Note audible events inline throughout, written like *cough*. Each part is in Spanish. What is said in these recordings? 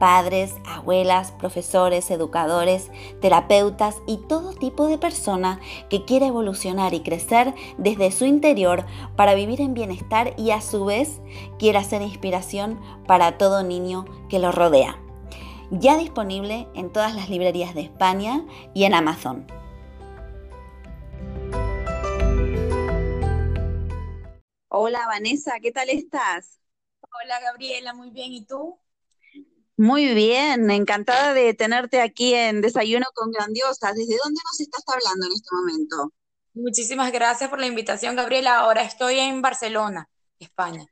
padres, abuelas, profesores, educadores, terapeutas y todo tipo de persona que quiera evolucionar y crecer desde su interior para vivir en bienestar y a su vez quiera ser inspiración para todo niño que lo rodea. Ya disponible en todas las librerías de España y en Amazon. Hola Vanessa, ¿qué tal estás? Hola Gabriela, muy bien. ¿Y tú? Muy bien, encantada de tenerte aquí en Desayuno con Grandiosas. ¿Desde dónde nos estás hablando en este momento? Muchísimas gracias por la invitación, Gabriela. Ahora estoy en Barcelona, España.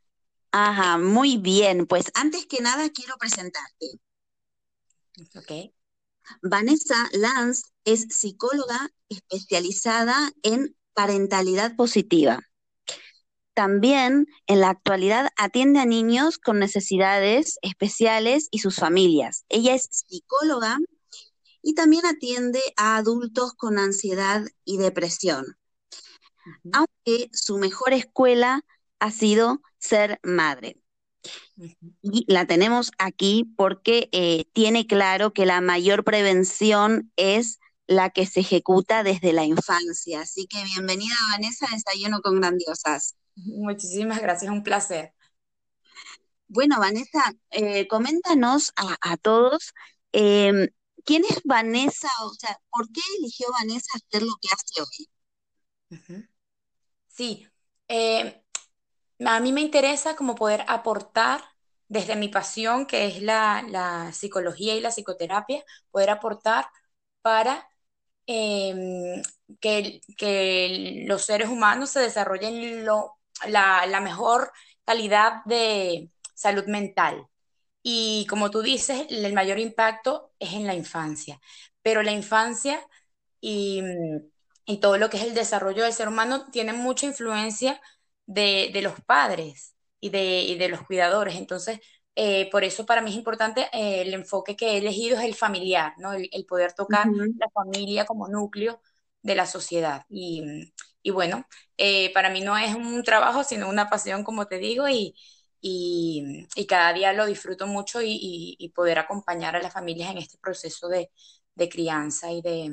Ajá, muy bien. Pues antes que nada quiero presentarte. Ok. Vanessa Lanz es psicóloga especializada en parentalidad positiva. También en la actualidad atiende a niños con necesidades especiales y sus familias. Ella es psicóloga y también atiende a adultos con ansiedad y depresión. Aunque su mejor escuela ha sido ser madre. Y la tenemos aquí porque eh, tiene claro que la mayor prevención es la que se ejecuta desde la infancia. Así que bienvenida Vanessa a Desayuno con Grandiosas. Muchísimas gracias, un placer. Bueno, Vanessa, eh, coméntanos a, todos, em, ¿quién es Vanessa? O sea, ¿por qué eligió Vanessa hacer lo que hace hoy? Sí, eh, a mí me interesa como poder aportar desde mi pasión, que es la, psicología y la psicoterapia, poder aportar para em, que, que, los seres humanos se desarrollen lo la, mejor calidad de salud mental. Y como tú dices, el mayor impacto es en la infancia. Pero la infancia y, todo lo que es el desarrollo del ser humano tiene mucha influencia de, los padres y de, de, los cuidadores. Entonces, eh, por eso para mí es importante eh, el enfoque que he elegido es el familiar, ¿no? El, poder tocar la familia como núcleo de la sociedad. Y, y bueno, eh, para mí no es un trabajo, sino una pasión, como te digo, y, y, y cada día lo disfruto mucho y, y, poder acompañar a las familias en este proceso de, de crianza y de,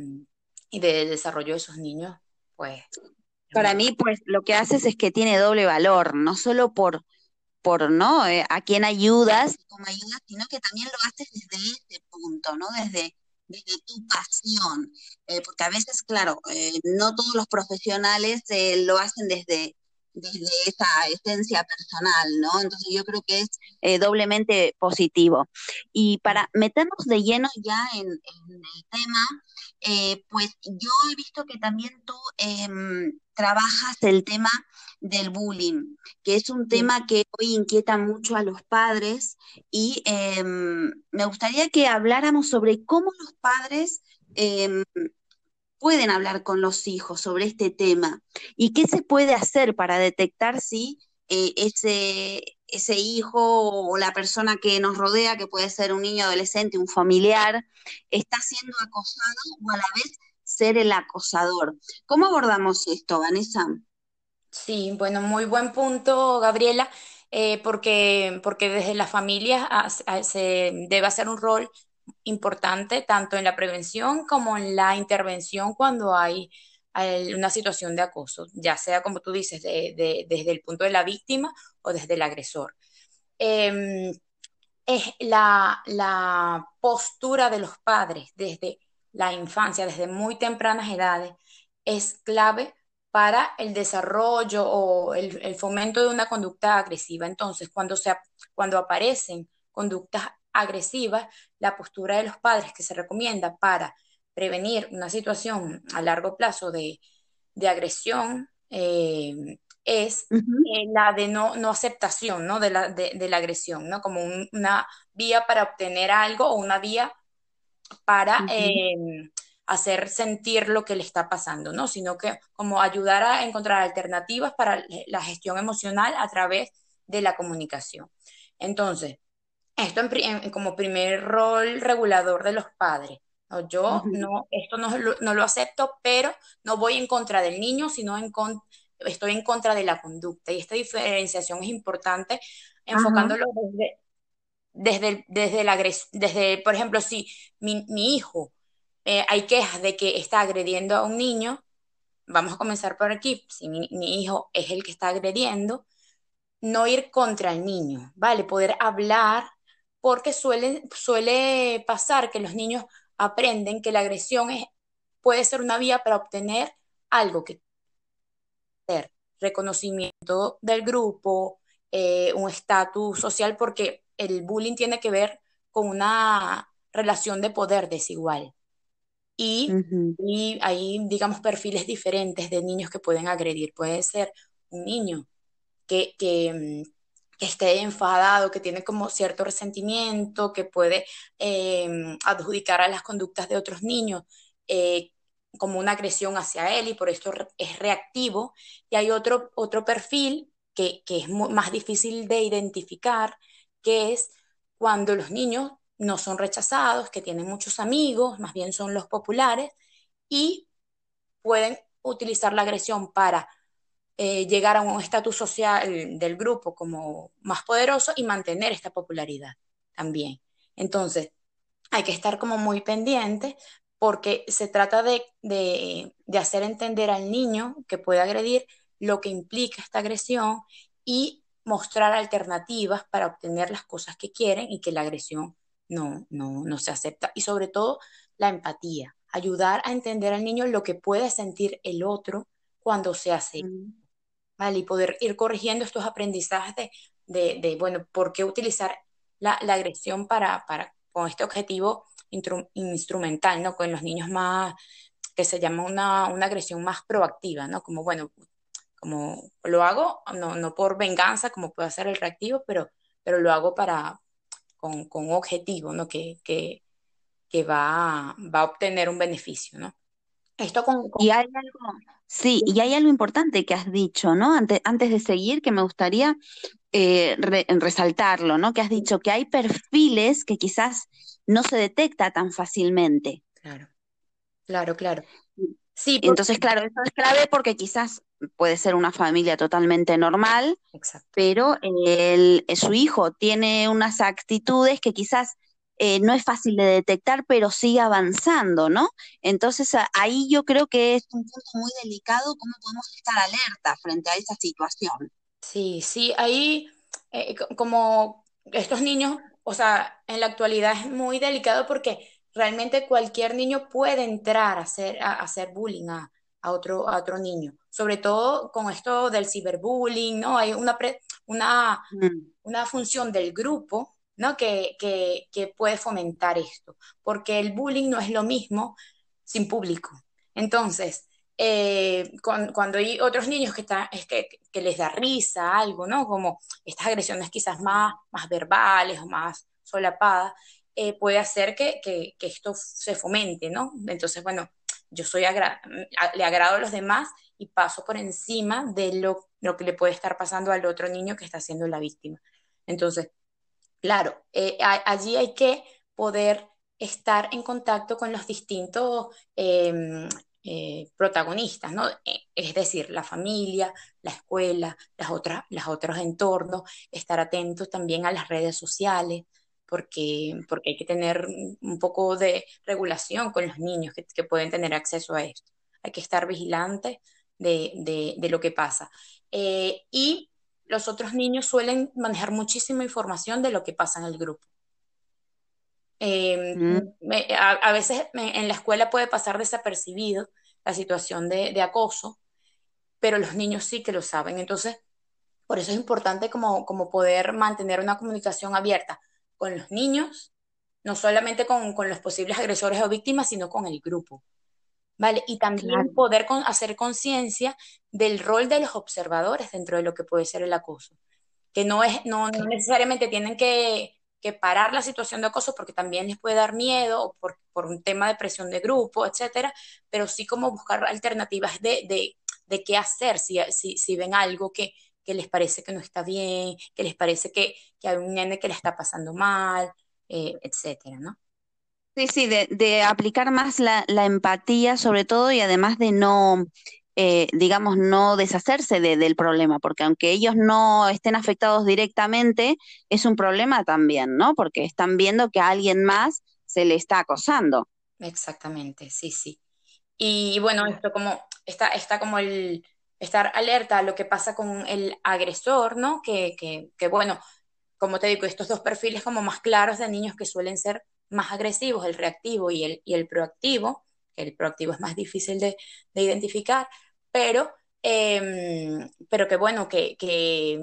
y de desarrollo de esos niños, pues. Para mí, pues lo que haces es que tiene doble valor, no solo por, por ¿no? Eh, a quién ayudas, cómo ayudas, sino que también lo haces desde este punto, ¿no? Desde, desde tu pasión, eh, porque a veces, claro, eh, no todos los profesionales lo hacen desde, desde esa esencia personal, ¿no? Entonces yo creo que es doblemente positivo. Y para meternos de lleno ya en, en el tema, pues yo he visto que también tú em, trabajas el tema del bullying, que es un tema que hoy inquieta mucho a los padres y em, me gustaría que habláramos sobre cómo los padres em, pueden hablar con los hijos sobre este tema y qué se puede hacer para detectar si eh, ese, ese hijo o la persona que nos rodea, que puede ser un niño adolescente, un familiar, está siendo acosado o a la vez ser el acosador. ¿Cómo abordamos esto, Vanessa? Sí, bueno, muy buen punto, Gabriela, eh, porque, porque desde las familias se debe hacer un rol importante tanto en la prevención como en la intervención cuando hay, una situación de acoso, ya sea como tú dices, desde el punto de la víctima o desde el agresor. Em, es la, la postura de los padres desde la infancia, desde muy tempranas edades, es clave para el desarrollo o el, fomento de una conducta agresiva. Entonces, cuando, se, cuando aparecen conductas agresivas, la postura de los padres que se recomienda para prevenir una situación a largo plazo de, agresión eh, es eh, la de no, no aceptación ¿no? De, la, de, la agresión, ¿no? como una vía para obtener algo o una vía para em, hacer sentir lo que le está pasando, ¿no? Sino que como ayudar a encontrar alternativas para la gestión emocional a través de la comunicación. Entonces, esto como primer rol regulador de los padres. ¿no? Yo no, esto no, no, lo acepto, pero no voy en contra del niño, sino en estoy en contra de la conducta. Y esta diferenciación es importante enfocándolo desde, desde, desde, la, desde, por ejemplo, si mi, hijo, eh, hay quejas de que está agrediendo a un niño, vamos a comenzar por aquí, si mi, hijo es el que está agrediendo, no ir contra el niño, ¿vale? Poder hablar, porque suele, suele pasar que los niños aprenden que la agresión es, puede ser una vía para obtener algo que reconocimiento del grupo, eh, un estatus social, porque el bullying tiene que ver con una relación de poder desigual. Y, hay, digamos, perfiles diferentes de niños que pueden agredir. Puede ser un niño que, que, esté enfadado, que tiene como cierto resentimiento, que puede em, adjudicar a las conductas de otros niños eh, como una agresión hacia él y por esto es reactivo. Y hay otro, otro perfil que, que es más difícil de identificar, que es cuando los niños no son rechazados, que tienen muchos amigos, más bien son los populares, y pueden utilizar la agresión para eh, llegar a un estatus social del grupo como más poderoso y mantener esta popularidad también. Entonces, hay que estar como muy pendiente porque se trata de, de hacer entender al niño que puede agredir lo que implica esta agresión y mostrar alternativas para obtener las cosas que quieren y que la agresión no, no, no se acepta. Y sobre todo la empatía, ayudar a entender al niño lo que puede sentir el otro cuando se hace. ¿Vale? Y poder ir corrigiendo estos aprendizajes de, de, bueno, por qué utilizar la, la agresión para, para, con este objetivo instrumental, ¿no? Con los niños más, que se llama una, una agresión más proactiva, ¿no? Como, bueno, como lo hago, no, no por venganza, como puede ser el reactivo, pero, pero lo hago para, con, con objetivo, ¿no? Que, que, que va, va, a obtener un beneficio, ¿no? Esto con, Y hay algo, sí, y hay algo importante que has dicho, ¿no? Antes, antes de seguir, que me gustaría eh, resaltarlo, ¿no? Que has dicho que hay perfiles que quizás no se detecta tan fácilmente. Claro, claro, claro. Sí, Entonces, claro, eso es clave porque quizás puede ser una familia totalmente normal, pero el, su hijo tiene unas actitudes que quizás eh, no es fácil de detectar, pero sigue avanzando, ¿no? Entonces ahí yo creo que es un punto muy delicado, cómo podemos estar alerta frente a esa situación. Sí, sí, ahí eh, como estos niños, o sea, en la actualidad es muy delicado porque realmente cualquier niño puede entrar a hacer, a, hacer bullying a, otro, a otro niño, sobre todo con esto del ciberbullying, ¿no? Hay una, una, mm. una función del grupo ¿no? Que, puede fomentar esto, porque el bullying no es lo mismo sin público. Entonces, eh, cuando hay otros niños que, están, es que, les da risa algo, ¿no? Como estas agresiones quizás más, más verbales o más solapadas, eh, puede hacer que, esto se fomente, ¿no? Entonces, bueno, yo soy le agrado a los demás y paso por encima de lo, lo que le puede estar pasando al otro niño que está siendo la víctima. Entonces, Claro, eh, allí hay que poder estar en contacto con los distintos em, eh, protagonistas, ¿no? Eh, es decir, la familia, la escuela, las otras, los otros entornos, estar atentos también a las redes sociales, porque, porque hay que tener un poco de regulación con los niños que, pueden tener acceso a esto. Hay que estar vigilantes de, de lo que pasa. y los otros niños suelen manejar muchísima información de lo que pasa en el grupo. Em, mm. a, veces en la escuela puede pasar desapercibido la situación de, acoso, pero los niños sí que lo saben. Entonces, por eso es importante como, como poder mantener una comunicación abierta con los niños, no solamente con, con los posibles agresores o víctimas, sino con el grupo. ¿Vale? Y también poder hacer conciencia del rol de los observadores dentro de lo que puede ser el acoso, que no, es, no, necesariamente tienen que, parar la situación de acoso porque también les puede dar miedo o por, un tema de presión de grupo, etcétera, pero sí como buscar alternativas de, qué hacer si, si, ven algo que, les parece que no está bien, que les parece que, hay un nene que le está pasando mal, eh, etcétera, ¿no? Sí, sí, de, aplicar más la, empatía sobre todo y además de no, eh, digamos, no deshacerse del problema, porque aunque ellos no estén afectados directamente, es un problema también, ¿no? Porque están viendo que a alguien más se le está acosando. Exactamente, sí, sí. Y bueno, esto como está, está como el estar alerta a lo que pasa con el agresor, ¿no? Que, que, que bueno, como te digo, estos dos perfiles como más claros de niños que suelen ser más agresivos, el reactivo y el, y el proactivo, que el proactivo es más difícil de, identificar, pero, em, pero que bueno, que, eh,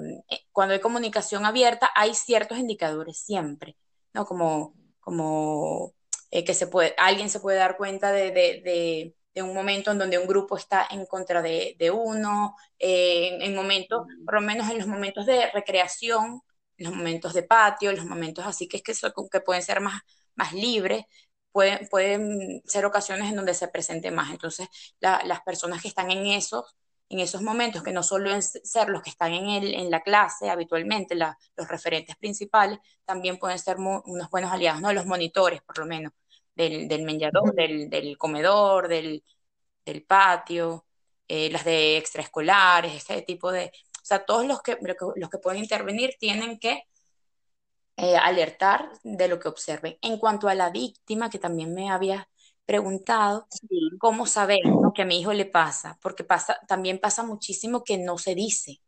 cuando hay comunicación abierta hay ciertos indicadores siempre, ¿no? Como, como eh, que se puede, alguien se puede dar cuenta de, un momento en donde un grupo está en contra de, uno, eh, en, momentos, por lo menos en los momentos de recreación, los momentos de patio, los momentos así que es que, que pueden ser más, más libre, pueden, pueden ser ocasiones en donde se presente más. Entonces, las personas que están en esos, en esos momentos, que no solo ser los que están en, el, en la clase habitualmente, los referentes principales, también pueden ser unos buenos aliados, ¿no? Los monitores, por lo menos, del, del del, comedor, del, patio, eh, las de extraescolares, este tipo de... O sea, todos los que, los que pueden intervenir tienen que eh, alertar de lo que observen. En cuanto a la víctima, que también me había preguntado, ¿cómo saber lo que a mi hijo le pasa? Porque pasa, también pasa muchísimo que no se dice,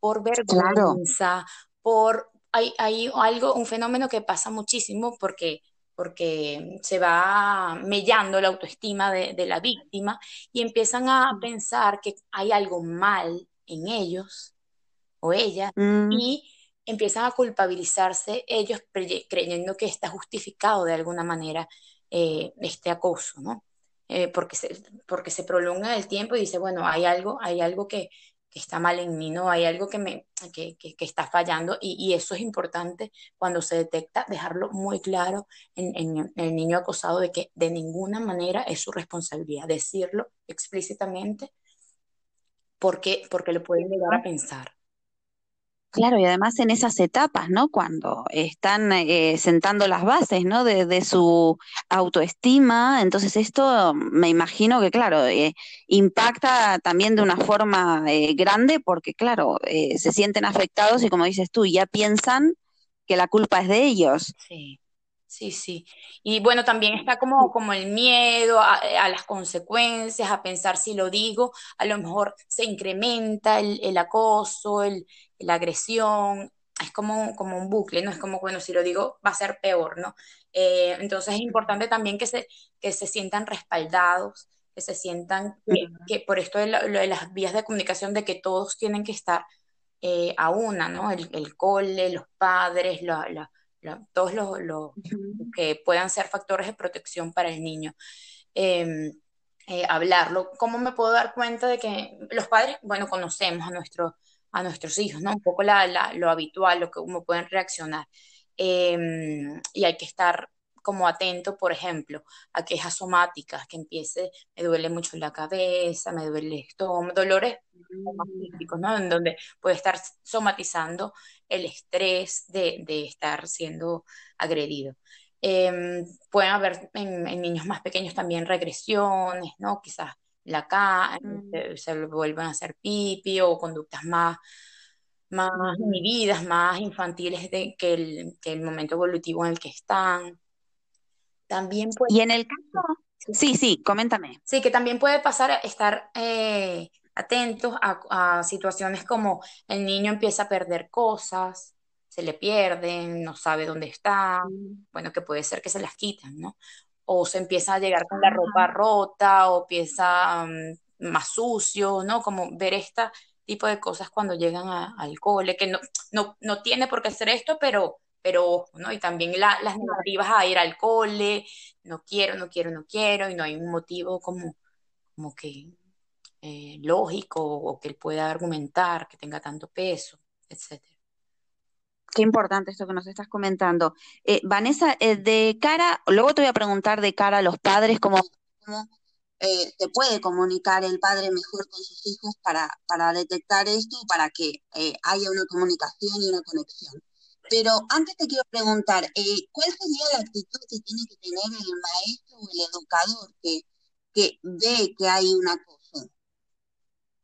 por vergüenza, por... Hay, hay algo, un fenómeno que pasa muchísimo porque porque se va mellando la autoestima de, la víctima y empiezan a pensar que hay algo mal en ellos o ella mm. y empiezan a culpabilizarse ellos creyendo que está justificado de alguna manera eh, este acoso, ¿no? Eh, porque, se, porque se prolonga el tiempo y dice, bueno, hay algo, hay algo que, está mal en mí, ¿no? Hay algo que, me, que, está fallando y, eso es importante cuando se detecta, dejarlo muy claro en, en, el niño acosado de que de ninguna manera es su responsabilidad decirlo explícitamente porque, porque lo pueden llegar a pensar. Claro, y además en esas etapas, ¿no? Cuando están eh, sentando las bases, ¿no? De, su autoestima, entonces esto me imagino que, claro, eh, impacta también de una forma eh, grande porque, claro, se sienten afectados y como dices tú, ya piensan que la culpa es de ellos. Sí. Sí, sí. Y bueno, también está como, como el miedo a, las consecuencias, a pensar si lo digo, a lo mejor se incrementa el, acoso, el, la agresión, es como, como un bucle, ¿no? Es como, bueno, si lo digo va a ser peor, ¿no? Eh, entonces es importante también que se, que se sientan respaldados, que se sientan que, por esto de, las vías de comunicación, de que todos tienen que estar eh, a una, ¿no? El, el cole, los padres, la, la todos los, que puedan ser factores de protección para el niño. Em, eh, hablarlo. ¿Cómo me puedo dar cuenta de que los padres, bueno, conocemos a, nuestro, a nuestros hijos, ¿no? Un poco lo habitual, lo que cómo pueden reaccionar. Em, y hay que estar como atento, por ejemplo, a quejas somáticas, que empiece, me duele mucho la cabeza, me duele el estómago, dolores físicos, ¿no? En donde puede estar somatizando el estrés de, estar siendo agredido. Em, pueden haber en, niños más pequeños también regresiones, ¿no? Quizás la cara, mm. se, vuelven a hacer pipi o conductas más, más inhibidas, más infantiles de, que, el, que el momento evolutivo en el que están. También Y en el caso, sí, sí, coméntame. Sí, que también puede pasar a estar eh, atentos a, situaciones como el niño empieza a perder cosas, se le pierden, no sabe dónde está, bueno, que puede ser que se las quiten, ¿no? O se empieza a llegar con la ropa rota o empieza más sucio, ¿no? Como ver este tipo de cosas cuando llegan al cole, que no, no, no tiene por qué hacer esto, pero pero ¿no? Y también las negativas a ir al cole, no quiero, no quiero, no quiero, y no hay un motivo como, como que eh, lógico o que él pueda argumentar, que tenga tanto peso, etcétera. Qué importante esto que nos estás comentando. Eh, Vanessa, eh, de cara, luego te voy a preguntar de cara a los padres, cómo, cómo se puede comunicar el padre mejor con sus hijos para, para detectar esto, para que haya una comunicación y una conexión. Pero antes te quiero preguntar, eh, ¿cuál sería la actitud que tiene que tener el maestro o el educador que, que ve que hay un acoso?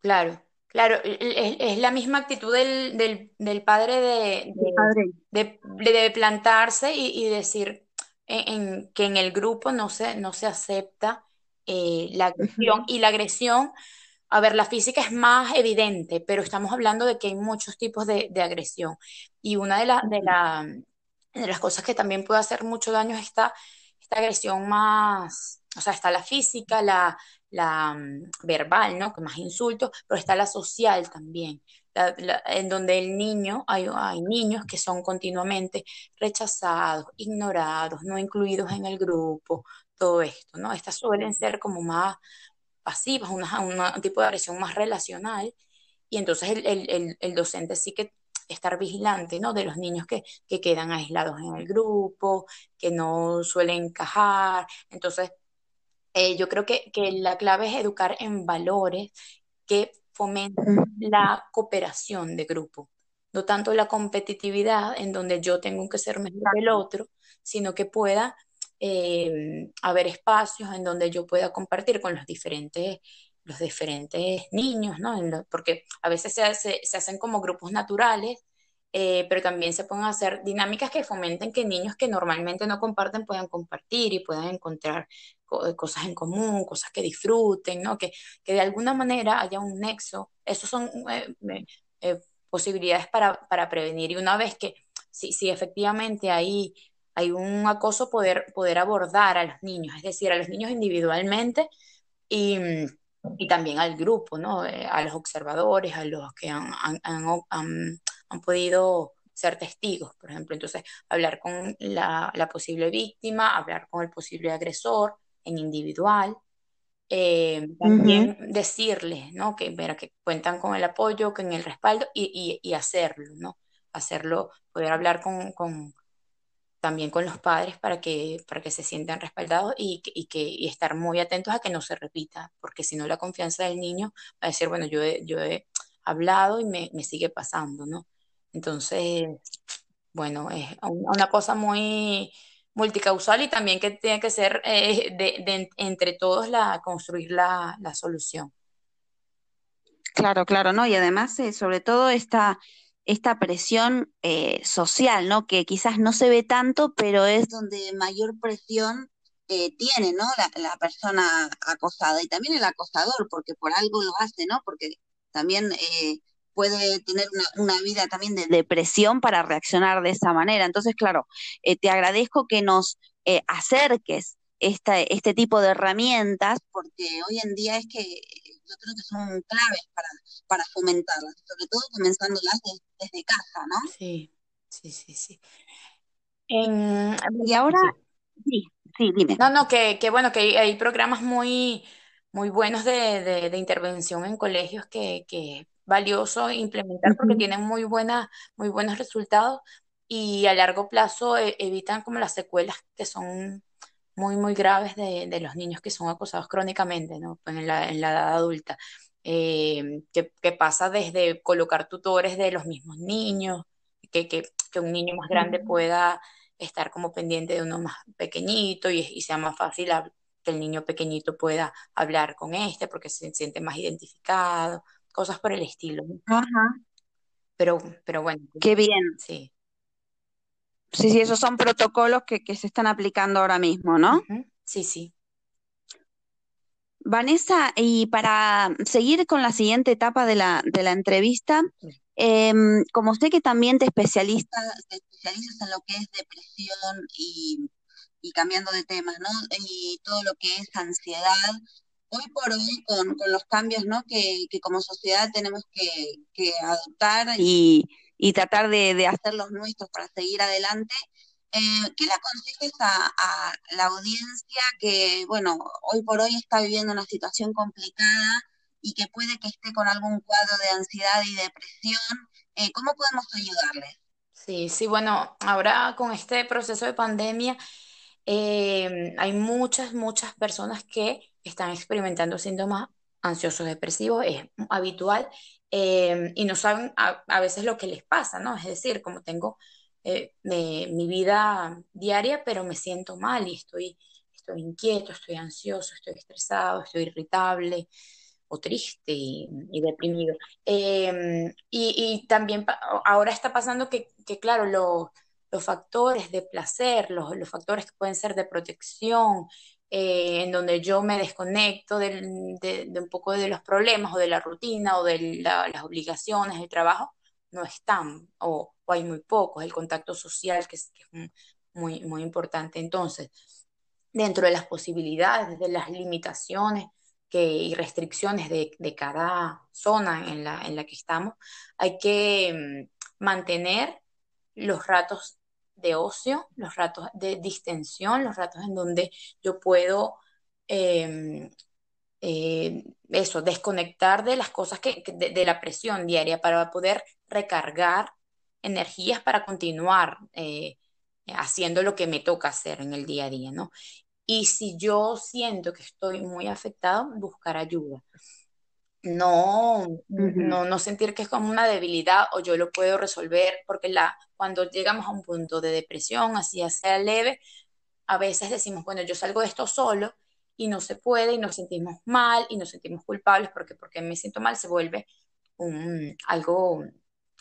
Claro, claro, es, la misma actitud del, del, padre de, de, plantarse y, decir en, que en el grupo no se, no se acepta eh, la agresión. Y la agresión a ver, la física es más evidente, pero estamos hablando de que hay muchos tipos de, agresión. Y una de, de, las cosas que también puede hacer mucho daño es esta, esta agresión más, o sea, está la física, la, la mm, verbal, ¿no? Que más insultos, pero está la social también, en donde el niño, hay, hay niños que son continuamente rechazados, ignorados, no incluidos en el grupo, todo esto, ¿no? Estas suelen ser como más pasivas, un tipo de agresión más relacional, y entonces el, docente sí que estar vigilante, ¿no? De los niños que, quedan aislados en el grupo, que no suelen encajar. Entonces, eh, yo creo que, la clave es educar en valores que fomenten la cooperación de grupo, no tanto la competitividad en donde yo tengo que ser mejor que el otro, sino que pueda eh, haber espacios en donde yo pueda compartir con los diferentes, los diferentes niños, ¿no? porque a veces se, se, hacen como grupos naturales, eh, pero también se pueden hacer dinámicas que fomenten que niños que normalmente no comparten puedan compartir y puedan encontrar cosas en común, cosas que disfruten, ¿no? Que, que de alguna manera haya un nexo. Esas son eh, posibilidades para, para, prevenir. Y una vez que, si, si efectivamente hay hay un acoso poder, poder abordar a los niños, es decir, a los niños individualmente y, también al grupo, ¿no? Eh, a los observadores, a los que han, podido ser testigos, por ejemplo. Entonces, hablar con la, posible víctima, hablar con el posible agresor en individual, eh, también decirles, ¿no? Que, que cuentan con el apoyo, con el respaldo y, hacerlo, ¿no? Hacerlo, poder hablar con, también con los padres para que, para que se sientan respaldados y, y que, estar muy atentos a que no se repita, porque si no la confianza del niño va a decir, bueno, yo he, yo he hablado y me, me sigue pasando, ¿no? Entonces, bueno, es una cosa muy multicausal y también que tiene que ser eh, de, entre todos la, construir la, solución. Claro, claro, ¿no? Y además, eh, sobre todo esta, esta presión eh, social, ¿no? Que quizás no se ve tanto, pero es donde mayor presión tiene, ¿no? La, la, persona acosada y también el acosador, porque por algo lo hace, ¿no? Porque también puede tener una, vida también de depresión para reaccionar de esa manera. Entonces, claro, eh, te agradezco que nos eh, acerques esta, este tipo de herramientas, porque hoy en día es que yo creo que son claves para, para fomentarlas, sobre todo comenzándolas desde casa, ¿no? Sí, sí, sí, sí. y ahora, sí. sí, dime. No, no, que, que bueno, que hay, programas muy, muy buenos de, de, intervención en colegios que, que valioso implementar porque tienen muy, buena, muy buenos resultados y a largo plazo eh, evitan como las secuelas que son muy, muy graves de, los niños que son acosados crónicamente, ¿no? Pues en la, en la edad adulta. Eh, que, pasa desde colocar tutores de los mismos niños, que, que, que un niño más grande pueda estar como pendiente de uno más pequeñito y, y sea más fácil que el niño pequeñito pueda hablar con este porque se siente más identificado cosas por el estilo. Ajá. Pero, pero bueno. Qué bien. Sí. Sí, sí, esos son protocolos que, se están aplicando ahora mismo, ¿no? Sí, sí. Vanessa, y para seguir con la siguiente etapa de la, de la entrevista, em, como sé que también te, especialistas, te especializas en lo que es depresión y, y cambiando de tema, ¿no? Y todo lo que es ansiedad, hoy por hoy con, los cambios ¿no? que, como sociedad tenemos que, adoptar y, tratar de, hacer los nuestros para seguir adelante, eh, ¿qué le aconsejas a, la audiencia que, bueno, hoy por hoy está viviendo una situación complicada y que puede que esté con algún cuadro de ansiedad y depresión? Eh, ¿Cómo podemos ayudarles? Sí, sí, bueno, ahora con este proceso de pandemia eh, hay muchas, muchas personas que están experimentando síntomas ansiosos depresivos, es habitual, eh, y no saben a, veces lo que les pasa, ¿no? Es decir, como tengo eh, mi vida diaria, pero me siento mal y estoy, estoy inquieto, estoy ansioso, estoy estresado, estoy irritable o triste y, deprimido. Em, y, también ahora está pasando que, claro, los factores de placer, los, factores que pueden ser de protección, eh, en donde yo me desconecto de, un poco de los problemas o de la rutina o de las obligaciones del trabajo, no están o, hay muy pocos, el contacto social que es, muy, muy importante. Entonces, dentro de las posibilidades, de las limitaciones que, y restricciones de, cada zona en la, en la que estamos, hay que mm, mantener los ratos de ocio, los ratos de distensión, los ratos en donde yo puedo em, eh, eso, desconectar de las cosas que, de, la presión diaria para poder recargar energías para continuar eh, haciendo lo que me toca hacer en el día a día, ¿no? Y si yo siento que estoy muy afectado, buscar ayuda no, no, no sentir que es como una debilidad o yo lo puedo resolver, porque la, cuando llegamos a un punto de depresión, así sea leve, a veces decimos, bueno, yo salgo de esto solo y no se puede y nos sentimos mal y nos sentimos culpables porque porque me siento mal se vuelve un, algo,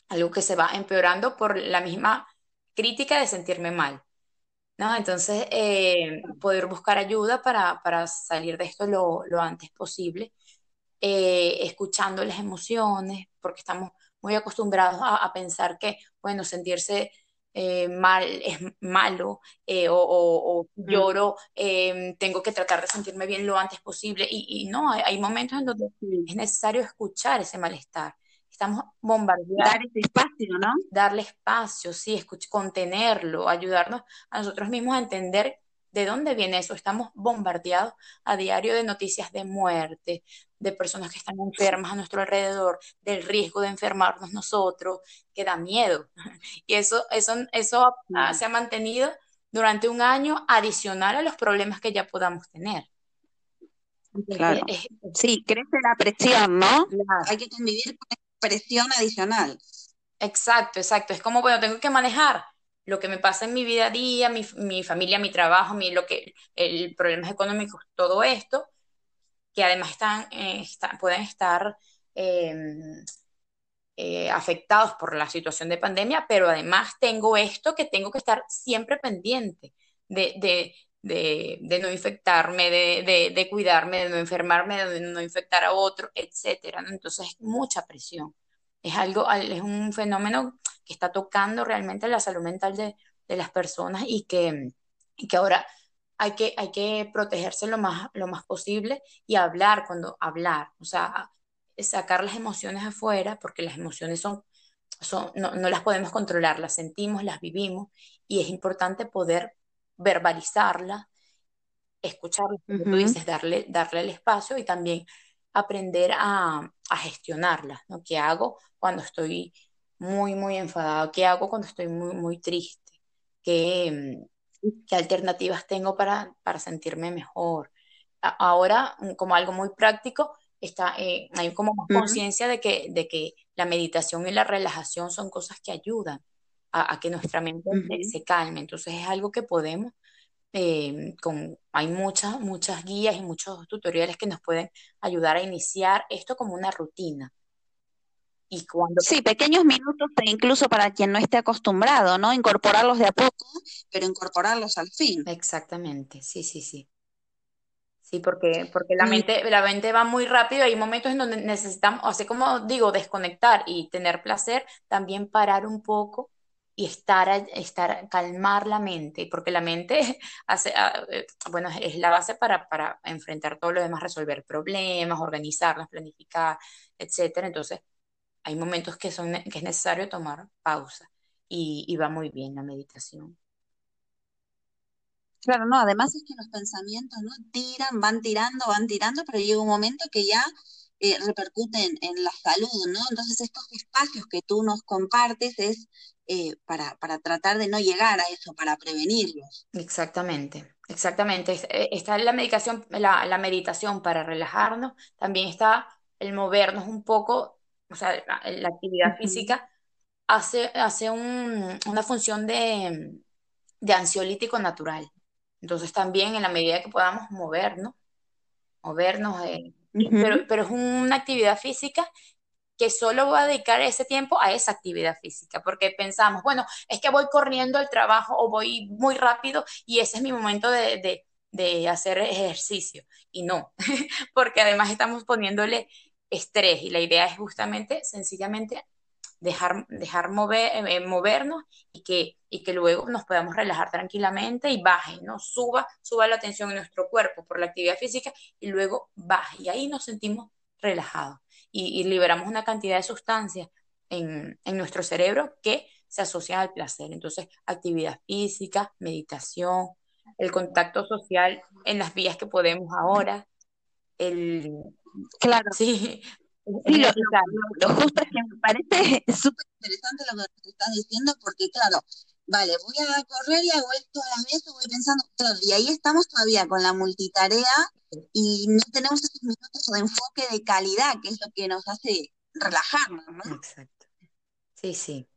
algo que se va empeorando por la misma crítica de sentirme mal. ¿no? Entonces, eh, poder buscar ayuda para, para salir de esto lo, lo antes posible eh, escuchando las emociones, porque estamos muy acostumbrados a, pensar que, bueno, sentirse eh, mal es malo eh, o, lloro, em, tengo que tratar de sentirme bien lo antes posible y, no, hay, momentos en donde es necesario escuchar ese malestar. Estamos bombardeando. Dar ese espacio, ¿no? Darle espacio, sí, contenerlo, ayudarnos a nosotros mismos a entender ¿De dónde viene eso? Estamos bombardeados a diario de noticias de muerte, de personas que están enfermas a nuestro alrededor, del riesgo de enfermarnos nosotros, que da miedo. *laughs* Y eso, eso, eso se ha mantenido durante un año adicional a los problemas que ya podamos tener. Claro. sí, crece la presión, ¿no? Hay que convivir con presión adicional. Exacto, exacto. Es como, bueno, tengo que manejar lo que me pasa en mi vida a día, mi, mi familia, mi trabajo, mi, lo que, el problemas económicos, todo esto, que además están, eh, pueden estar em, eh, afectados por la situación de pandemia, pero además tengo esto que tengo que estar siempre pendiente de, de, de, no infectarme, de, cuidarme, de no enfermarme, de no infectar a otro, etcétera. Entonces es mucha presión. Es algo, es un fenómeno que está tocando realmente la salud mental de, las personas y que, que ahora hay que, hay que protegerse lo más, lo más posible y hablar cuando hablar, o sea, sacar las emociones afuera, porque las emociones son, son no, las podemos controlar, las sentimos, las vivimos y es importante poder verbalizarlas, escucharlas, como tú dices, darle, darle el espacio y también aprender a, a gestionarlas, ¿no? ¿Qué hago cuando estoy muy, muy enfadado? ¿Qué hago cuando estoy muy, muy triste? ¿Qué, qué alternativas tengo para, para sentirme mejor? ahora, mm, como algo muy práctico, está, eh, hay como más conciencia de que, de que la meditación y la relajación son cosas que ayudan a, que nuestra mente se calme. Entonces es algo que podemos eh, con, hay muchas, muchas guías y muchos tutoriales que nos pueden ayudar a iniciar esto como una rutina. Y cuando... Sí, pequeños minutos incluso para quien no esté acostumbrado, ¿no? Incorporarlos de a poco, pero incorporarlos al fin. Exactamente, sí, sí, sí. Sí, porque, porque la, mente, la mente va muy rápido, hay momentos en donde necesitamos, así como digo, desconectar y tener placer, también parar un poco y estar, estar, calmar la mente, porque la mente *laughs* hace, ah, eh, bueno, es la base para, para enfrentar todo lo demás, resolver problemas, organizarlas, planificar, etcétera. Entonces, hay momentos que, son, que es necesario tomar pausa y, y va muy bien la meditación. Claro, no, además es que los pensamientos no tiran, van tirando, van tirando, pero llega un momento que ya eh, repercuten en la salud, ¿no? Entonces estos espacios que tú nos compartes es eh, para, para tratar de no llegar a eso, para prevenirlos. Exactamente, exactamente. Eh, está la medicación, la, la meditación para relajarnos, también está el movernos un poco, o sea, la, actividad física hace, hace un, una función de, de ansiolítico natural. Entonces también en la medida que podamos movernos, movernos, eh, pero, pero es una actividad física que solo va a dedicar ese tiempo a esa actividad física, porque pensamos, bueno, es que voy corriendo al trabajo o voy muy rápido y ese es mi momento de, de hacer ejercicio. Y no, *laughs* porque además estamos poniéndole estrés y la idea es justamente, sencillamente, dejar, dejar mover, eh, movernos y que, y que luego nos podamos relajar tranquilamente y baje, ¿no? Suba, suba la tensión en nuestro cuerpo por la actividad física y luego baje. Y ahí nos sentimos relajados y, liberamos una cantidad de sustancias en, en nuestro cerebro que se asocian al placer. Entonces, actividad física, meditación, el contacto social en las vías que podemos ahora, el... Claro. Sí, Sí, lo, justo es que me parece *laughs* súper interesante lo que estás diciendo, porque claro, vale, voy a correr y hago esto a la vez, voy pensando, claro, y ahí estamos todavía con la multitarea y no tenemos esos minutos de enfoque de calidad, que es lo que nos hace relajarnos, ¿no? Exacto. Sí, sí.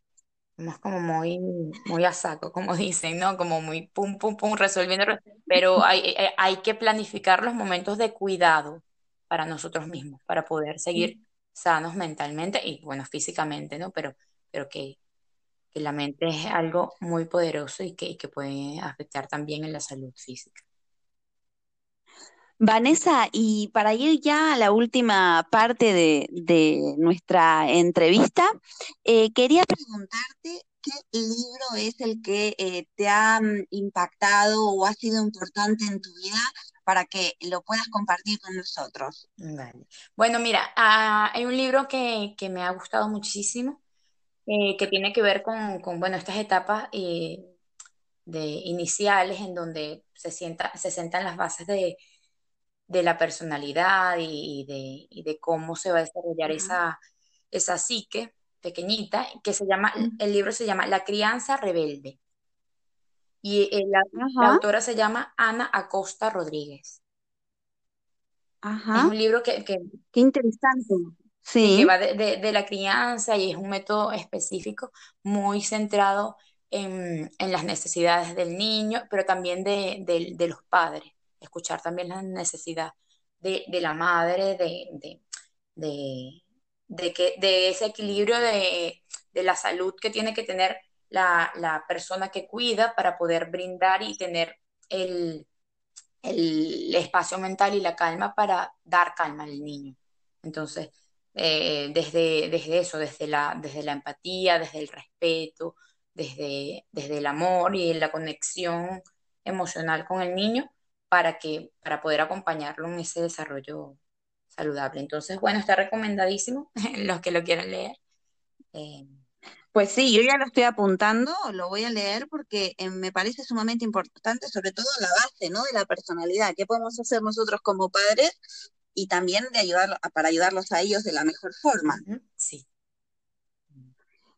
Somos como muy, muy a saco, como *laughs* dicen, ¿no? Como muy pum, pum, pum, resolviendo, pero hay, hay que planificar los momentos de cuidado para nosotros mismos, para poder seguir sanos mentalmente y, bueno, físicamente, ¿no? Pero, pero que, la mente es algo muy poderoso y que, que puede afectar también en la salud física. Vanessa, y para ir ya a la última parte de, nuestra entrevista, eh, quería preguntarte qué libro es el que eh, te ha mm, impactado o ha sido importante en tu vida para que lo puedas compartir con nosotros. Bueno, mira, ah, hay un libro que, me ha gustado muchísimo, eh, que tiene que ver con, bueno, estas etapas eh, iniciales en donde se, sienta, se sentan las bases de, la personalidad y, de, cómo se va a desarrollar esa, esa psique pequeñita, que se llama, el libro se llama La crianza rebelde. Y eh, la, autora se llama Ana Acosta Rodríguez. Ajá. Es un libro que, Qué interesante. Sí. Que va de, la crianza y es un método específico muy centrado en, las necesidades del niño, pero también de, los padres. Escuchar también la necesidad de, la madre, de, de, que, de ese equilibrio de, la salud que tiene que tener la, persona que cuida para poder brindar y tener el, el espacio mental y la calma para dar calma al niño. Entonces, eh, desde, desde eso, desde la, desde la empatía, desde el respeto, desde, desde el amor y la conexión emocional con el niño para, que, para poder acompañarlo en ese desarrollo saludable. Entonces, bueno, está recomendadísimo *laughs* los que lo quieran leer. Eh, pues sí, yo ya lo estoy apuntando, lo voy a leer porque eh, me parece sumamente importante, sobre todo la base, ¿no? De la personalidad. ¿Qué podemos hacer nosotros como padres y también de ayudar, para ayudarlos a ellos de la mejor forma? Sí.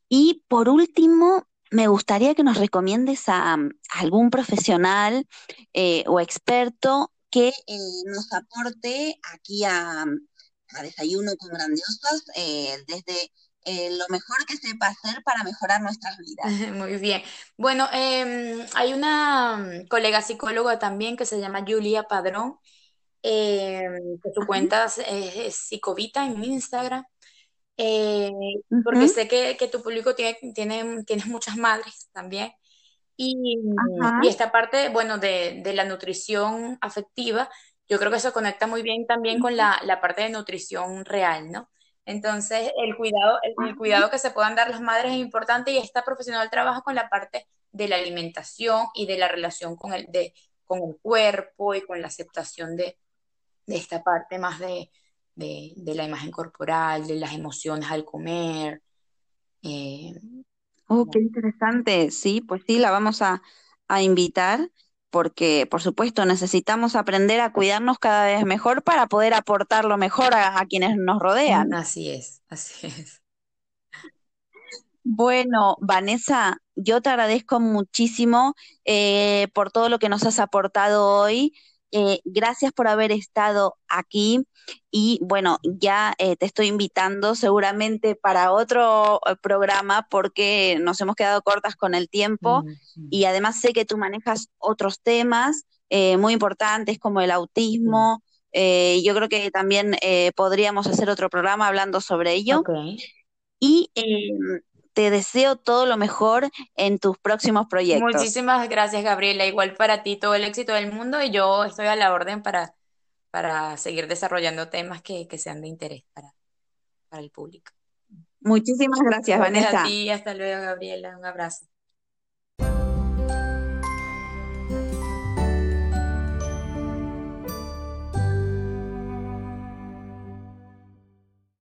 Y por último, me gustaría que nos recomiendes a, algún profesional eh, o experto que eh, nos aporte aquí a, Desayuno con Grandiosas desde eh, lo mejor que sepa hacer para mejorar nuestras vidas. *laughs* Muy bien. Bueno, em, hay una mm, colega psicóloga también que se llama Julia Padrón, em, que su cuenta es, Psicovita en Instagram. Eh, porque sé que, tu público tiene, tiene, tienes muchas madres también. Y, y esta parte, bueno, de, de, la nutrición afectiva, yo creo que eso conecta muy bien también con la, la parte de nutrición real, ¿no? Entonces, el cuidado, el, cuidado que se puedan dar las madres es importante y esta profesional trabaja con la parte de la alimentación y de la relación con el, de, con el cuerpo y con la aceptación de, esta parte más de, la imagen corporal, de las emociones al comer. Eh, oh, qué interesante. Sí, pues sí, la vamos a, a invitar porque por supuesto necesitamos aprender a cuidarnos cada vez mejor para poder aportar lo mejor a, quienes nos rodean. Así es, así es. Bueno, Vanessa, yo te agradezco muchísimo eh, por todo lo que nos has aportado hoy. Eh, gracias por haber estado aquí y bueno, ya eh, te estoy invitando seguramente para otro eh, programa porque nos hemos quedado cortas con el tiempo y además sé que tú manejas otros temas muy importantes como el autismo. yo creo que también podríamos hacer otro programa hablando sobre ello. Y em, te deseo todo lo mejor en tus próximos proyectos. Muchísimas gracias, Gabriela. Igual para ti todo el éxito del mundo y yo estoy a la orden para, para seguir desarrollando temas que, sean de interés para, para el público. Muchísimas gracias, Vanessa. A ti, hasta luego, Gabriela. Un abrazo.